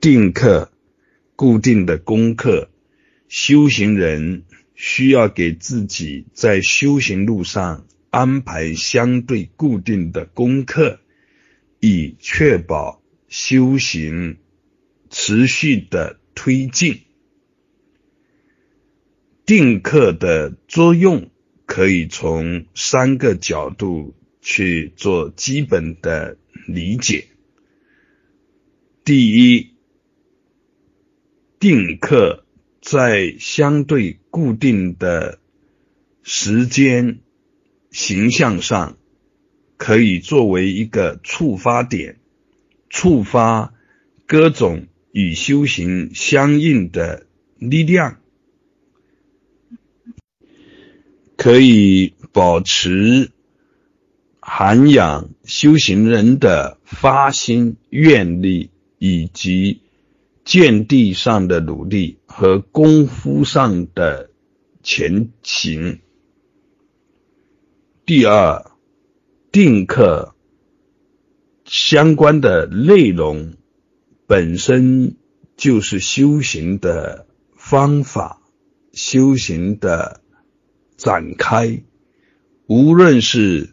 定课、固定的功课，修行人需要给自己在修行路上安排相对固定的功课，以确保修行持续的推进。定课的作用可以从三个角度去做基本的理解。第一，定课在相对固定的时间形象上，可以作为一个触发点，触发各种与修行相应的力量。可以保持涵养修行人的发心愿力，以及见地上的努力和功夫上的前行。第二，定课相关的内容本身就是修行的方法，修行的。展开，无论是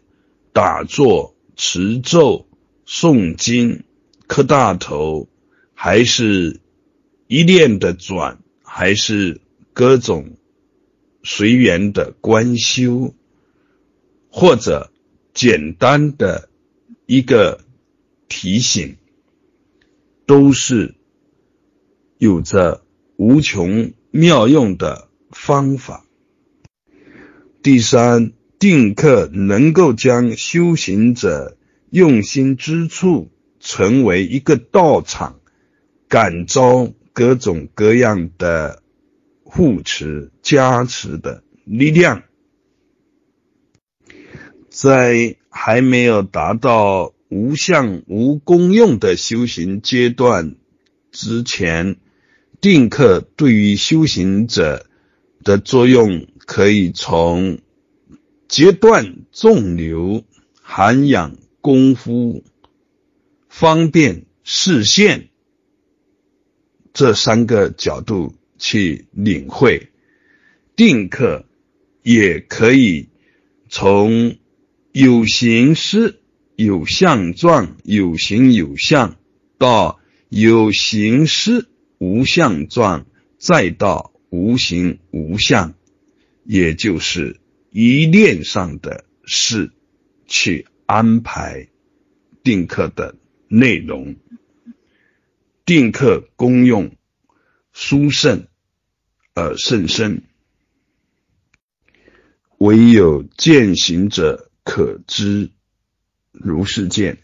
打坐、持咒、诵经、磕大头，还是一念的转，还是各种随缘的观修，或者简单的一个提醒，都是有着无穷妙用的方法。第三，定课能够将修行者用心之处成为一个道场，感召各种各样的护持加持的力量。在还没有达到无相无功用的修行阶段之前，定课对于修行者的作用。可以从截断纵流、涵养功夫、方便视线这三个角度去领会。定课也可以从有形师、有相状、有形有相到有形师无相状，再到无形无相。也就是一念上的事，去安排定课的内容。定克功用殊胜而甚深，唯有践行者可知。如是见。